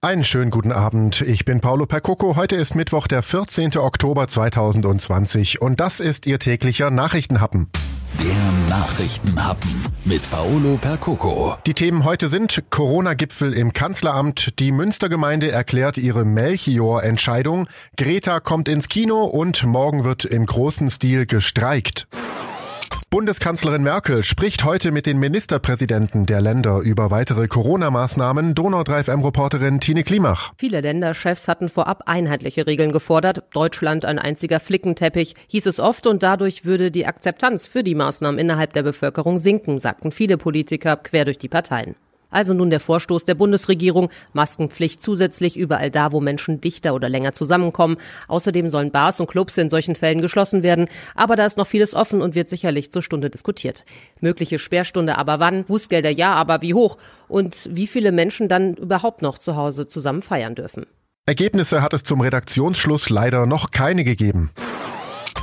Einen schönen guten Abend. Ich bin Paolo Percoco. Heute ist Mittwoch, der 14. Oktober 2020 und das ist Ihr täglicher Nachrichtenhappen. Der Nachrichtenhappen mit Paolo Percoco. Die Themen heute sind Corona-Gipfel im Kanzleramt, die Münstergemeinde erklärt ihre Melchior-Entscheidung, Greta kommt ins Kino und morgen wird im großen Stil gestreikt. Bundeskanzlerin Merkel spricht heute mit den Ministerpräsidenten der Länder über weitere Corona-Maßnahmen. Donau 3 FM-Reporterin Tine Klimach. Viele Länderchefs hatten vorab einheitliche Regeln gefordert. Deutschland ein einziger Flickenteppich, hieß es oft, und dadurch würde die Akzeptanz für die Maßnahmen innerhalb der Bevölkerung sinken, sagten viele Politiker quer durch die Parteien. Also nun der Vorstoß der Bundesregierung, Maskenpflicht zusätzlich überall da, wo Menschen dichter oder länger zusammenkommen. Außerdem sollen Bars und Clubs in solchen Fällen geschlossen werden. Aber da ist noch vieles offen und wird sicherlich zur Stunde diskutiert. Mögliche Sperrstunde aber wann, Bußgelder ja, aber wie hoch und wie viele Menschen dann überhaupt noch zu Hause zusammen feiern dürfen. Ergebnisse hat es zum Redaktionsschluss leider noch keine gegeben.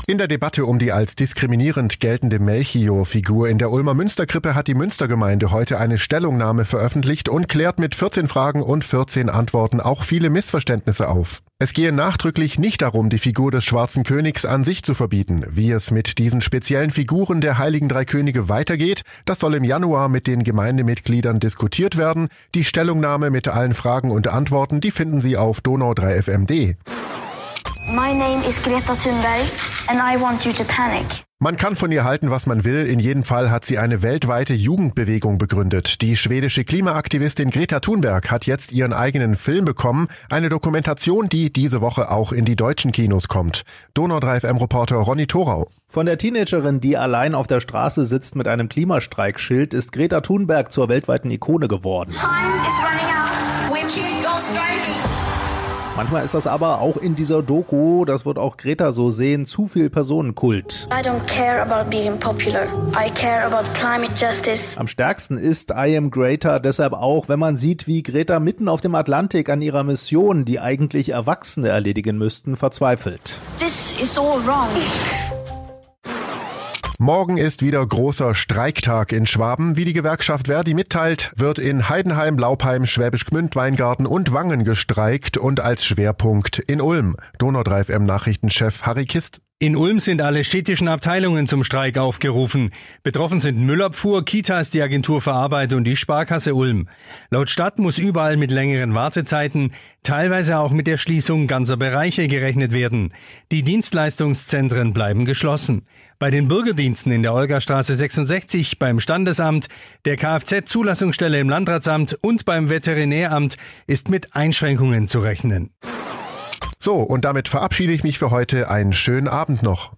In der Debatte um die als diskriminierend geltende Melchior-Figur in der Ulmer Münsterkrippe hat die Münstergemeinde heute eine Stellungnahme veröffentlicht und klärt mit 14 Fragen und 14 Antworten auch viele Missverständnisse auf. Es gehe nachdrücklich nicht darum, die Figur des Schwarzen Königs an sich zu verbieten. Wie es mit diesen speziellen Figuren der Heiligen Drei Könige weitergeht, das soll im Januar mit den Gemeindemitgliedern diskutiert werden. Die Stellungnahme mit allen Fragen und Antworten, die finden Sie auf donau3fmd. My name is Greta Thunberg and I want you to panic. Man kann von ihr halten, was man will. In jedem Fall hat sie eine weltweite Jugendbewegung begründet. Die schwedische Klimaaktivistin Greta Thunberg hat jetzt ihren eigenen Film bekommen. Eine Dokumentation, die diese Woche auch in die deutschen Kinos kommt. Donau 3 FM-Reporter Ronny Thorau. Von der Teenagerin, die allein auf der Straße sitzt mit einem Klimastreikschild, ist Greta Thunberg zur weltweiten Ikone geworden. Time is running out. We keep on striking. Manchmal ist das aber auch in dieser Doku, das wird auch Greta so sehen, zu viel Personenkult. I don't care about being popular. I care about climate justice. Am stärksten ist I am Greta deshalb auch, wenn man sieht, wie Greta mitten auf dem Atlantik an ihrer Mission, die eigentlich Erwachsene erledigen müssten, verzweifelt. This is all wrong. Morgen ist wieder großer Streiktag in Schwaben. Wie die Gewerkschaft Verdi mitteilt, wird in Heidenheim, Laupheim, Schwäbisch Gmünd, Weingarten und Wangen gestreikt und als Schwerpunkt in Ulm. Donau 3 FM Nachrichtenchef Harry Kist. In Ulm sind alle städtischen Abteilungen zum Streik aufgerufen. Betroffen sind Müllabfuhr, Kitas, die Agentur für Arbeit und die Sparkasse Ulm. Laut Stadt muss überall mit längeren Wartezeiten, teilweise auch mit der Schließung ganzer Bereiche gerechnet werden. Die Dienstleistungszentren bleiben geschlossen. Bei den Bürgerdiensten in der Olgastraße 66, beim Standesamt, der Kfz-Zulassungsstelle im Landratsamt und beim Veterinäramt ist mit Einschränkungen zu rechnen. So, und damit verabschiede ich mich für heute. Einen schönen Abend noch.